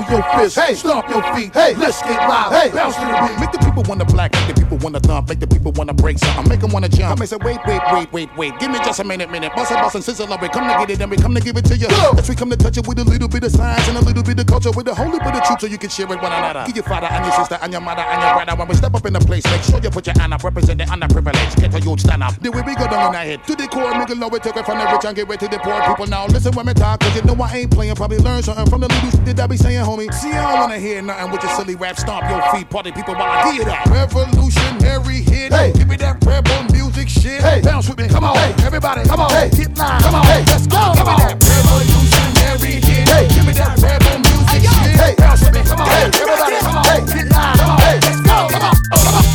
throw your fist. Hey, stomp your feet. Hey, let's get live. Hey, bounce to the beat. Make the people wanna black, make the people wanna thump, make the people wanna break something, make them wanna jump. I may say, wait, wait, wait, wait, wait. Give me just a minute, minute. Bust it, bust and sizzle up. We come to get it, and we come to give it to you. Yes, we come to touch it with a little bit of science and a little bit of culture, with a whole bit of truth, so you can share with one another. Give your father and your sister and your mother and your brother. When we step up in the place, make sure you put your hand up, represent the underprivileged. Get a youth stand up. The way we go down in our head to the core, nigga, know we take it from the rich and give it to the poor people. Now listen when we talk, cause you know I ain't playing. Probably learn something from the little shit that I be saying, homie. See, I don't wanna hear nothing with your silly rap. Stomp your feet, party people while I give you that revolutionary hit. Hey, give me that rebel music shit. Hey, bounce with me, come on. Hey, everybody, come on. Hey, get live, come on. Hey, let's go. Give me that revolutionary hit. Hey, give me that rebel music shit. Hey, bounce with me, come on. Hey, everybody, come on. Hey, get live, come on. Hey, let's go. Come on. Oh, come on. Come on.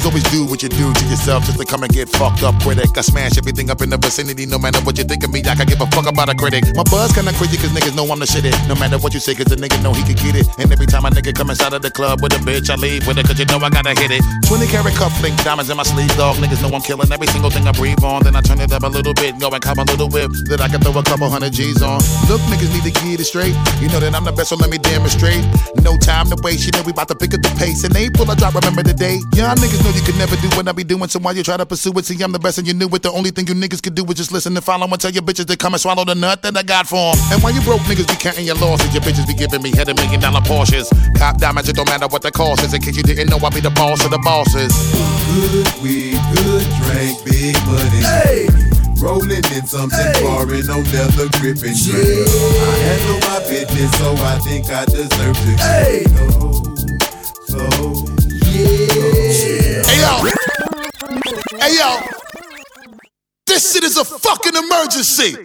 Niggas always do what you do to yourself just to come and get fucked up, critic. I smash everything up in the vicinity, no matter what you think of me. I can give a fuck about a critic. My buzz kinda crazy cause niggas know I'm the shit it. No matter what you say, cause the nigga know he can get it. And every time a nigga come inside of the club with a bitch, I leave with it cause you know I gotta hit it. 20 karat cuff link, diamonds in my sleeve, dog. Niggas know I'm killing every single thing I breathe on. Then I turn it up a little bit, go and cop a little whip that I can throw a couple hundred G's on. Look, niggas need to get it straight. You know that I'm the best, so let me demonstrate. No time to waste, you know we about to pick up the pace. And April, I drop, remember the day. Y'all niggas know you could never do what I be doing, so why you try to pursue it? See, I'm the best and you knew it. The only thing you niggas could do was just listen and follow and tell your bitches to come and swallow the nut that I got for 'em. And why you broke niggas be counting your losses, your bitches be giving me head a million dollar Porsches. Cop diamonds, it don't matter what the cost is. In case you didn't know, I be the boss of the bosses. Good weed, good drink, big money. Hey, Rolling in something foreign, no leather gripping. Yeah. I handle my business, so I think I deserve to hey. So, yeah. Hey yo! Hey yo! This shit is a fucking emergency!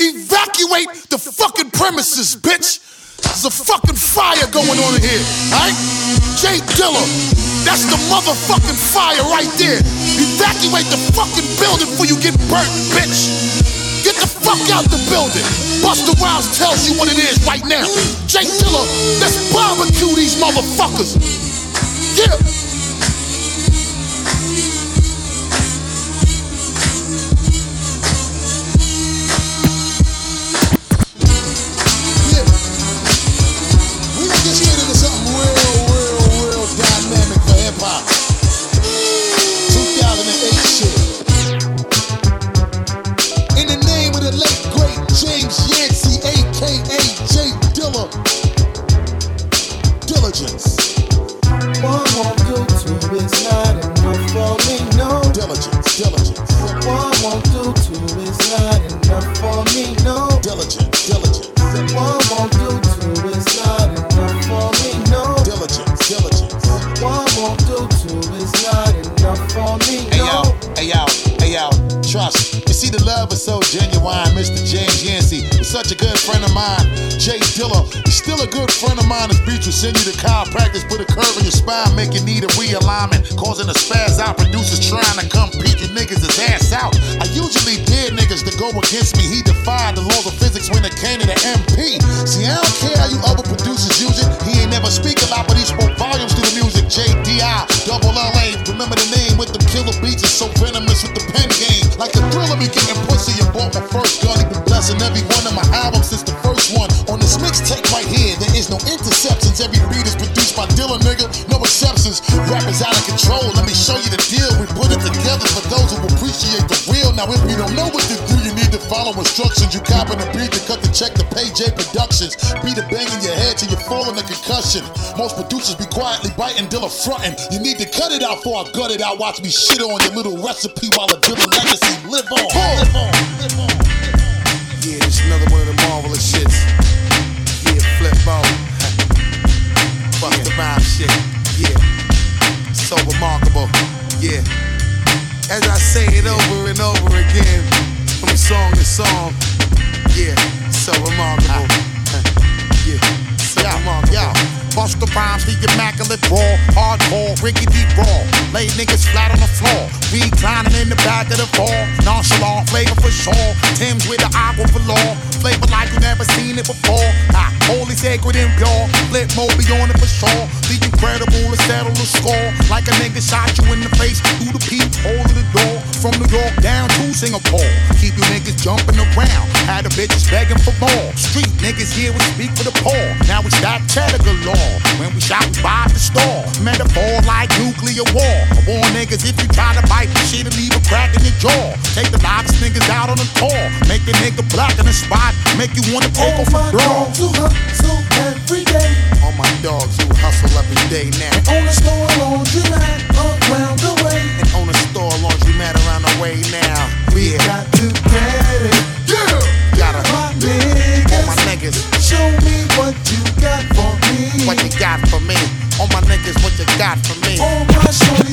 Evacuate the fucking premises, bitch! There's a fucking fire going on in here, alright? Jay Dilla, that's the motherfucking fire right there. Evacuate the fucking building before you get burnt, bitch. Get the fuck out the building. Busta Rhymes tells you what it is right now. Jay Dilla, let's barbecue these motherfuckers. Yeah. The love is so genuine. Mr. James Yancey was such a good friend of mine. Jay Dilla is still a good friend of mine. His beach will send you to chiropractic, put a curve in your spine, make you need a realignment, causing a spaz out. Producers trying to compete, you niggas his ass out. I usually did niggas to go against me. He defied the laws of physics when it came to the MP. See, I follow instructions. You copy the beat to cut the check to pay J Productions. Beat a bang in your head till you're falling a concussion. Most producers be quietly biting Dilla frontin'. You need to cut it out before I gut it out. Watch me shit on your little recipe while the Dilla legacy live on. Live on. Live on. Yeah, this another one of the marvelous shits. Yeah, flip mode. Fuck the vibe shit. Yeah. So remarkable. Yeah. As I say it over and over again, song to song. Yeah, so remarkable. Ah. Yeah, so remarkable. Yeah. Busta Rhymes, the immaculate raw, hardcore, Ricky deep raw. Lay niggas flat on the floor, reclining in the back of the fall. Nonchalant, flavor for sure. Tim's with the aqua for law, flavor like you never seen it before. Ah, holy, sacred, and pure. Flipmode be on it for sure. The incredible to settle the score. Like a nigga shot you in the face through the peephole of the door. From New York down to Singapore. Keep you niggas jumping around. Had the bitches begging for more. Street niggas here we speak for the poor. Now we stack cheddar galore. When we shout, we the store. Metaphor like nuclear war. I warn niggas if you try to bite the shit and leave a crack in your jaw. Take the loudest niggas out on the tour. Make a nigga black in the spot. Make you wanna take off a bra. To hustle every day. All my dogs who hustle every day now. On the store laundry line around the way. And on a store laundromat around the way now. We got to get it. Yeah. Gotta My niggas. all my niggas. Show me what you got for me. What you got for me? All my niggas, what you got for me? All my shorties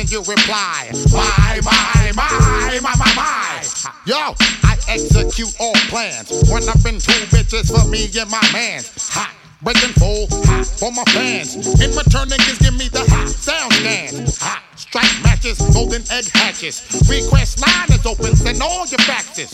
then you reply, my, my, my, my, my, my. Yo, I execute all plans. When I've been two bitches for me and my mans. Hot. Breaking full hot for my fans. In return, niggas give me the hot sound stand. Hot strike matches, golden egg hatches. Request line is open, send all your faxes.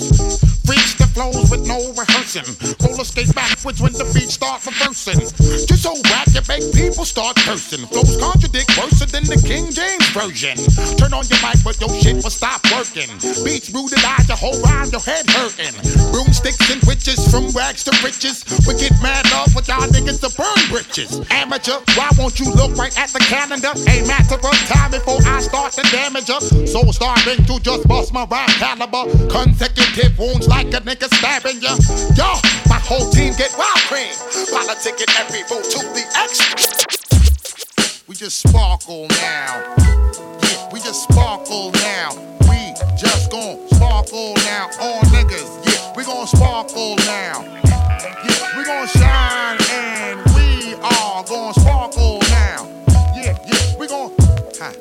Reach the flows with no rehearsing. Roller skate backwards when the beat start reversing. Just so rap, you make people start cursing. Flows contradict worse than the King James version. Turn on your mic, but your shit will stop working. Beats rooted eyes, your whole your head hurting. Broomsticks and witches from rags to riches. We get mad love with y'all niggas to burn britches. Amateur, why won't you look right at the calendar? A matter of time before I start to damage her. So starting to just bust my rhyme caliber. Consecutive wounds like a nigga stabbing ya. Yo, my whole team get wild cream. Politicking every move to the X. We just sparkle now. Yeah, we just sparkle now. We just gon' sparkle now on niggas. Yeah, we gon' sparkle now. Yeah, we gon' shine and we are gon' sparkle now. Yeah, yeah, we gon' huh.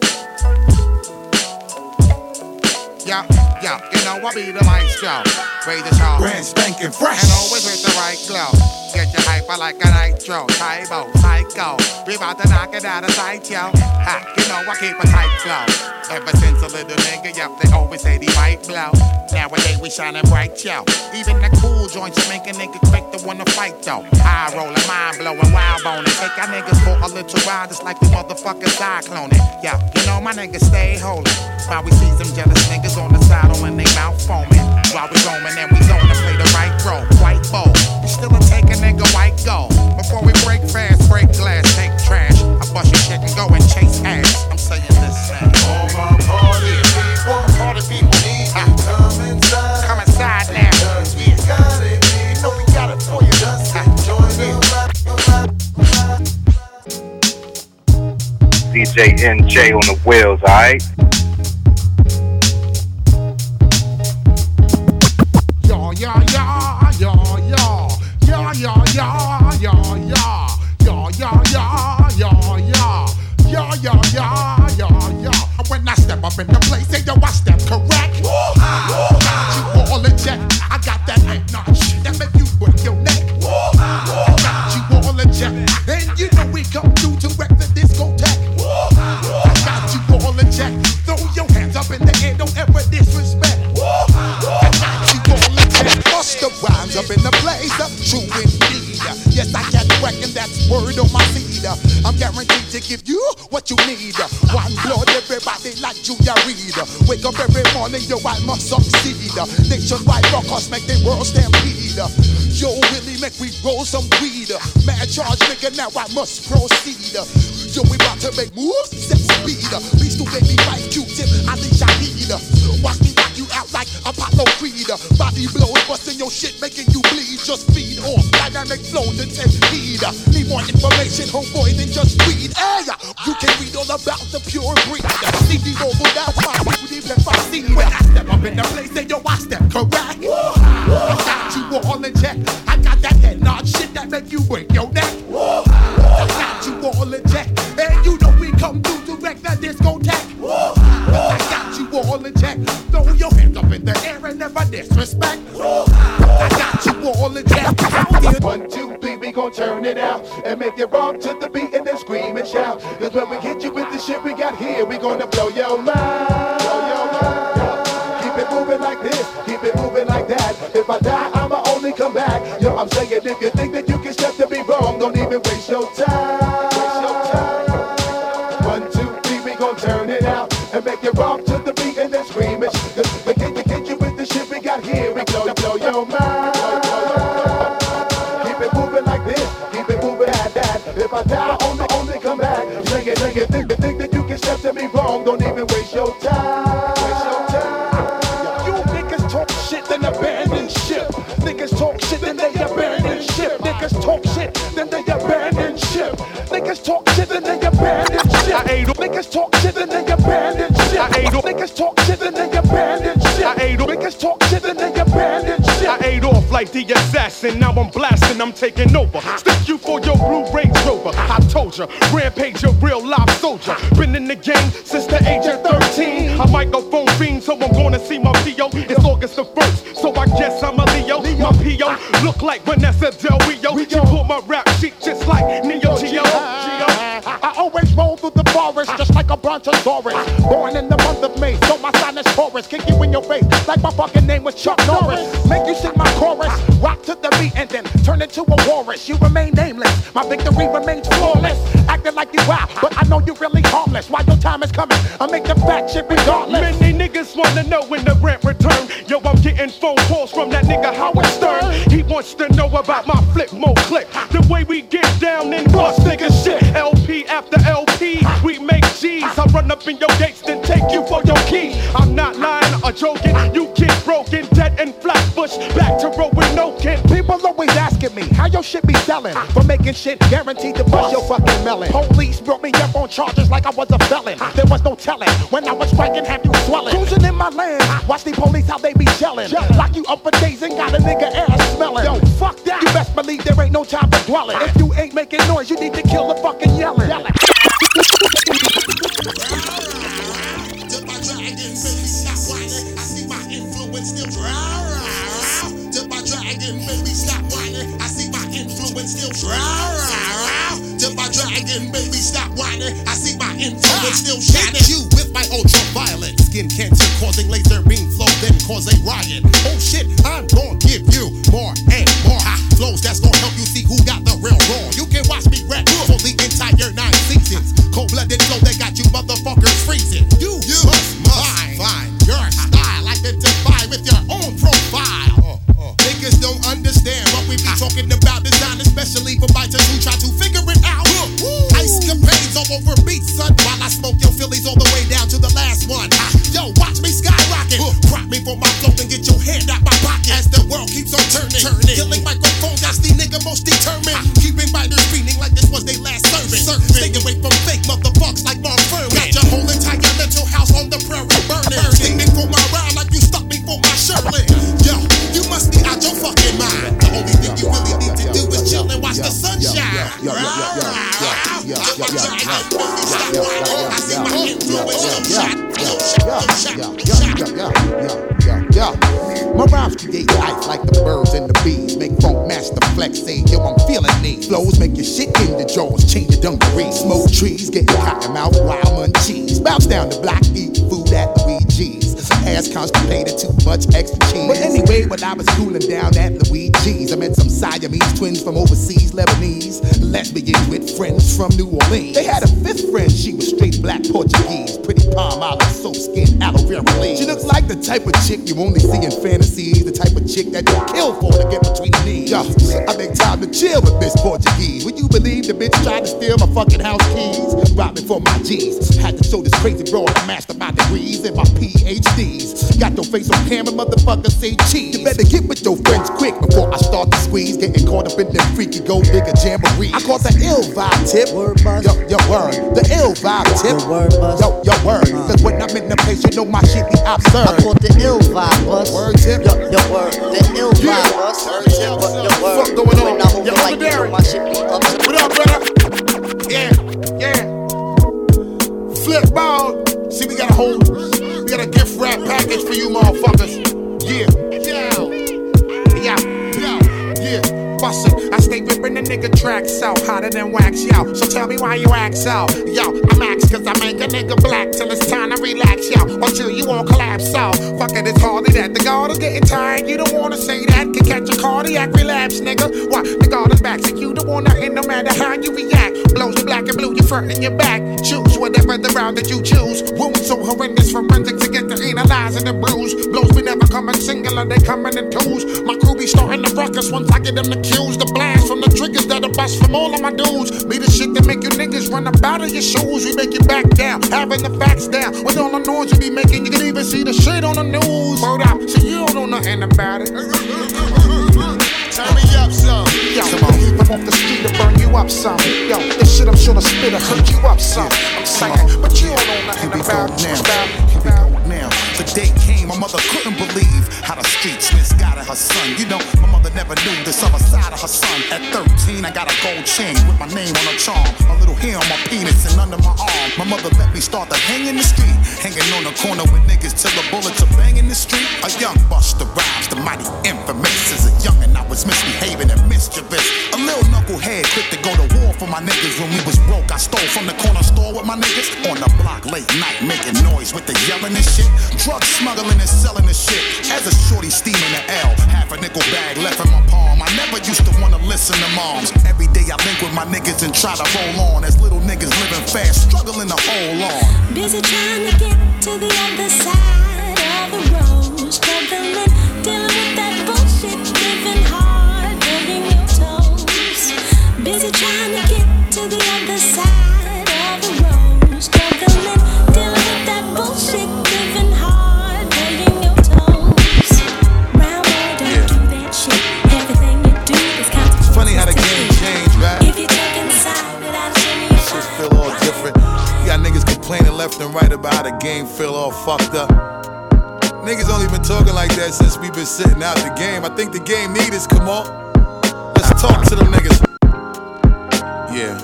Yeah, yeah, you know I be the maestro. Raise the show. Brand spanking fresh. And always with the right glow. Get your hyper like a nitro. Tybo, psycho. We about to knock it out of sight, yo. Ha, you know I keep a tight flow. Ever since a little nigga, yup, they always say they might blow. Nowadays we shining bright, yo. Even the cool joints make a nigga quick to wanna fight, though. High rolling, mind blowing, wild boning. Take our niggas for a little ride, just like we motherfuckers cycloning. Yeah, you know my niggas stay holy. While we see some jealous niggas on the side when they mouth foaming. While we roaming and we zone to play the right role, quite bold. We still a take a nigga white gold. Before we break fast, break glass, take trash. I bust your shit and go and chase ass. I'm saying this man. All my party people, party people need to come inside. Come inside now. Cause we got it, we know we got it for you. Just join the DJ NJ on the wheels, alright? Now I must proceed. And make it rock abandon ship. Niggas talk shit, then they abandon ship. Niggas talk shit, then they abandon ship. I ate off like the assassin. Now I'm blasting, I'm taking over. Stick you for your blue Range Rover. I told ya, rampage a real live soldier. Been in the game since the age of 13. A microphone fiend, so I'm gonna see my PO. It's August the 1st, so I guess I'm a Leo. My PO look like Vanessa Del Rio. She pulled my rap sheet just like Neo Geo. I always roll through the forest just like a brontosaurus. Still rah, rah, rah. To my dragon, baby, stop whining. I see my influence still rah, rah, rah. To my dragon, baby, stop whining. I see my influence still shining. Hit you with my ultraviolet skin cancer causing laser beam flow, then cause a riot. Oh shit, I'm gonna give you more and more hot flows that's gonna help you see who got the real raw. You can watch me I was cooling down at Luigi's, I met some Siamese twins from overseas, Lebanese, lesbians with friends from New Orleans. They had a fifth friend, she was straight black Portuguese, pretty Palmolive, soap skin, aloe vera leaves. She looked like the type of chick you only see in fantasies, the type of chick that you kill for to get between the knees. Yo, I make time to chill with Miss Portuguese. Would you believe the bitch tried to steal my fucking house keys? Robbing for my G's. Had to show this crazy broad I mastered face on camera, motherfucker, say cheese. You better get with your friends quick before I start to squeeze. Getting caught up in them freaky go digger jamboree. I call the ill vibe tip. Word buzz. Yo, yo, word. The ill vibe tip. word buzz. Yo, yo, word. Uh. Cause when I'm in the place, you know my shit be absurd. I call the ill vibe buzz. Word tip. Yo, yo, word. The ill vibe buzz. Word tip. Yo, word. What's going on? When I'm over like, you know my shit be absurd. What up, brother? Yeah, yeah. Flip ball. See, we got a whole, we got a gift wrap package for you motherfuckers. Yeah. Bustin'. I stay ripping the nigga tracks out hotter than wax, yo. So tell me why you act so. Yo, I'm ax cause I make a nigga black till it's time to relax, yo. Until you won't collapse, out. Fuck it, it's hardly that. The guard is getting tired, you don't wanna say that. Can catch a cardiac relapse, nigga. What? The guard is back, so you don't wanna hit no matter how you react. Blows the black and blue, you front in your back. Choose whatever the route that you choose. Wounds so horrendous, forensic to get to analyzing the bruise. Blows we never coming singular, they coming in twos. My crew be starting the ruckus once I get them the cues. The blast from the triggers that'll bust from all of my dudes. Be the shit that make you niggas run up out of your shoes. We make you back down, having the facts down. With all the noise you be making, you can even see the shit on the news. Word up, so you don't know nothing about it. Turn me up some. Yo, I'm off the street to burn you up some. Yo, this shit I'm sure to spit to hurt you up some. I'm saying, but you don't know nothing about it. About it. Here we go now. The day came, my mother couldn't believe how the streets misguided her son. You know, my mother never knew this other side of her son. At 13, I got a gold chain with my name on a charm. A little hair on my penis and under my arm. My mother let me start to hang in the street. Hanging on the corner with niggas till the bullets are banging the street. A young Busta Rhymes, the mighty infamous. As a youngin', I was misbehaving and mischievous. A little knucklehead quick to go to war for my niggas. When we was broke, I stole from the corner store with my niggas. On the block late night, making noise with the yelling and shit. Drug smuggling and selling the shit. As a shorty steaming the L, half a nickel bag left in my palm. I never used to wanna listen to moms. Every day I link with my niggas and try to roll on. As little niggas living fast, struggling to hold on. Busy trying to get to the other fucked up. Niggas only been talking like that since we been sitting out the game. I think the game need us, come on. Let's talk to them niggas. Yeah.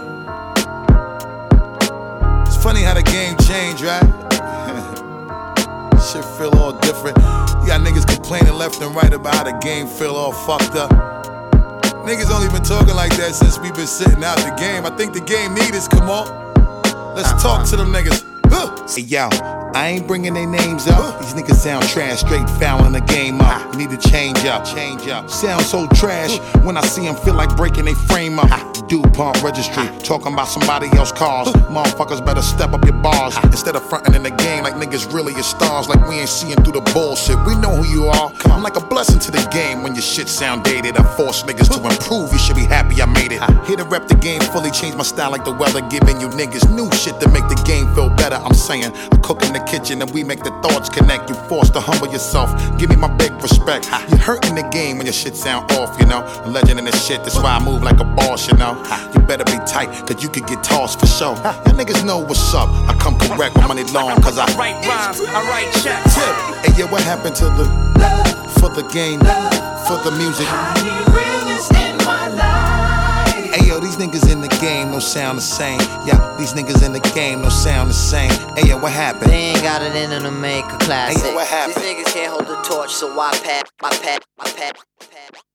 It's funny how the game changed, right? Shit feel all different. You got niggas complaining left and right about how the game feel all fucked up. Niggas only been talking like that since we been sitting out the game. I think the game need us, come on. Let's talk to them niggas. Hey yo, I ain't bringing their names up. These niggas sound trash, straight fouling the game up. You need to change up, change up. Sound so trash when I see them feel like breaking their frame up. DuPont registry, talking about somebody else's cars. Motherfuckers better step up your bars instead of fronting in the game like niggas really are stars. Like we ain't seeing through the bullshit. We know who you are. I'm like a blessing to the game when your shit sound dated. I force niggas to improve. You should be happy I made it. Here to rep the game fully, change my style like the weather, giving you niggas new shit to make the game feel better. I'm saying I cook in the kitchen and we make the thoughts connect. You forced to humble yourself. Give me my big respect. You hurting the game when your shit sound off, you know. A legend in this shit, that's why I move like a boss, you know. You better be tight, cause you could get tossed for sure. Y'all niggas know what's up. I come correct with money long, cause I write rhymes, I write checks. Hey, yeah, what happened to the love for the game, love for the music? Hey yo, these niggas in the game don't sound the same. Yeah, these niggas in the game don't sound the same. Hey yo, what happened? They ain't got it in them to make a classic. Hey, yo, what happened? These niggas can't hold the torch, so why pat, why pat, why pat, pat.